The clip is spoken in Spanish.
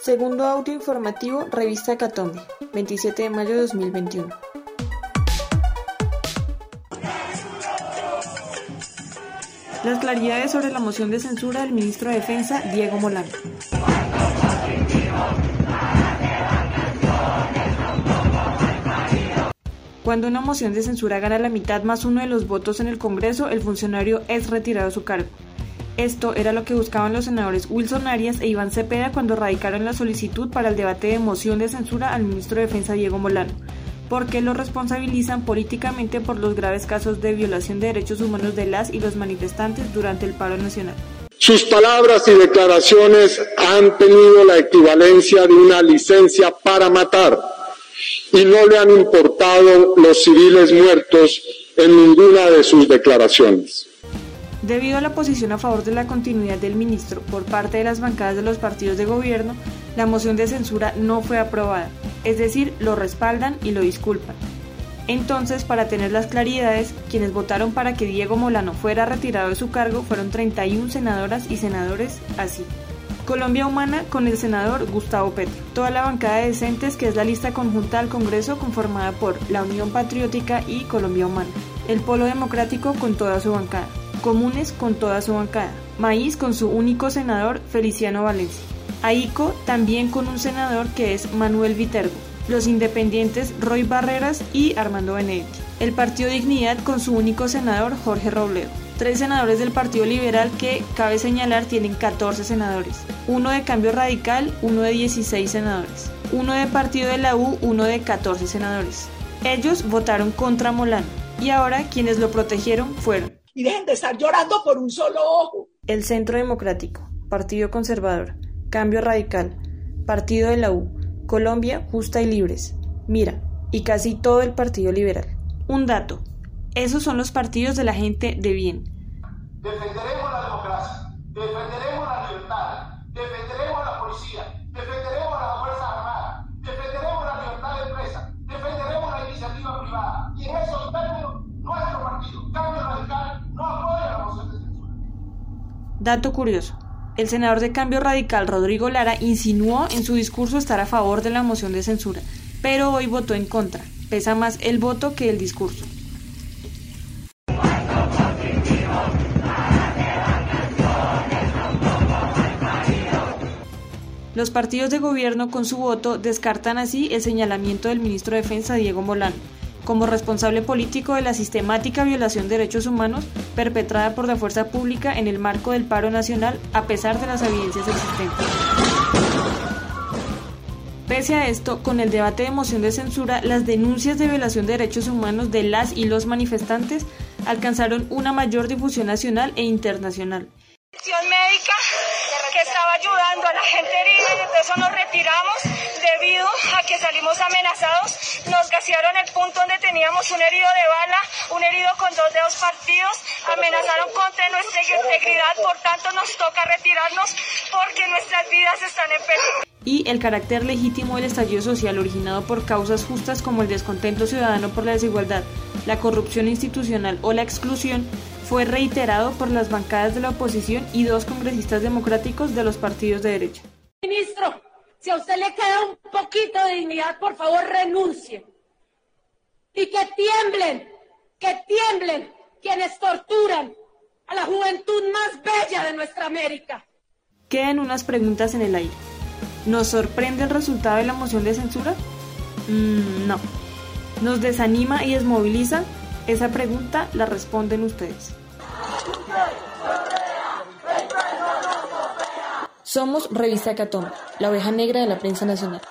Segundo audio informativo, Revista Catombe, 27 de mayo de 2021. Las claridades sobre la moción de censura del ministro de Defensa, Diego Molano. Cuando una moción de censura gana la mitad más uno de los votos en el Congreso, el funcionario es retirado de su cargo. Esto era lo que buscaban los senadores Wilson Arias e Iván Cepeda cuando radicaron la solicitud para el debate de moción de censura al ministro de Defensa Diego Molano, porque lo responsabilizan políticamente por los graves casos de violación de derechos humanos de las y los manifestantes durante el paro nacional. Sus palabras y declaraciones han tenido la equivalencia de una licencia para matar y no le han importado los civiles muertos en ninguna de sus declaraciones. Debido a la posición a favor de la continuidad del ministro por parte de las bancadas de los partidos de gobierno, la moción de censura no fue aprobada, es decir, lo respaldan y lo disculpan. Entonces, para tener las claridades, quienes votaron para que Diego Molano fuera retirado de su cargo fueron 31 senadoras y senadores así. Colombia Humana con el senador Gustavo Petro. Toda la bancada de decentes que es la lista conjunta al Congreso conformada por la Unión Patriótica y Colombia Humana. El Polo Democrático con toda su bancada. Comunes con toda su bancada. Maíz con su único senador Feliciano Valencia. AICO también con un senador que es Manuel Viterbo. Los independientes Roy Barreras y Armando Benedetti. El Partido Dignidad con su único senador Jorge Robledo tres senadores del Partido Liberal que, cabe señalar, tienen 14 senadores, uno de Cambio Radical, uno de 16 senadores, uno de Partido de la U, uno de 14 senadores. Ellos votaron contra Molano y ahora quienes lo protegieron fueron. Y dejen de estar llorando por un solo ojo. El Centro Democrático, Partido Conservador, Cambio Radical, Partido de la U, Colombia Justa y Libres, Mira, y casi todo el Partido Liberal. Un dato, esos son los partidos de la gente de bien. Defenderemos la democracia, defenderemos la libertad, defenderemos a la policía, defenderemos a la Fuerza Armada, defenderemos la libertad de empresa, defenderemos la iniciativa privada. Y en esos términos, nuestro partido, Cambio Radical, no apoya la moción de censura. Dato curioso. El senador de Cambio Radical, Rodrigo Lara, insinuó en su discurso estar a favor de la moción de censura, pero hoy votó en contra. Pesa más el voto que el discurso. Los partidos de gobierno con su voto descartan así el señalamiento del ministro de Defensa Diego Molano como responsable político de la sistemática violación de derechos humanos perpetrada por la fuerza pública en el marco del paro nacional a pesar de las evidencias existentes. Pese a esto, con el debate de moción de censura, las denuncias de violación de derechos humanos de las y los manifestantes alcanzaron una mayor difusión nacional e internacional médica que estaba ayudando a la gente herida y eso nos retiramos que salimos amenazados. Nos gasearon el punto donde teníamos un herido de bala, un herido con dos dedos partidos, amenazaron contra nuestra integridad, por tanto nos toca retirarnos porque nuestras vidas están en peligro y el carácter legítimo del estallido social originado por causas justas como el descontento ciudadano por la desigualdad, la corrupción institucional o la exclusión fue reiterado por las bancadas de la oposición y dos congresistas democráticos de los partidos de derecha. Ministro, si a usted le queda un poquito de dignidad, por favor renuncie. Y que tiemblen, que tiemblen quienes torturan a la juventud más bella de nuestra América. Quedan unas preguntas en el aire. ¿Nos sorprende el resultado de la moción de censura? Mm, no. ¿Nos desanima y desmoviliza? Esa pregunta la responden ustedes. Somos Revista Catón, la oveja negra de la prensa nacional.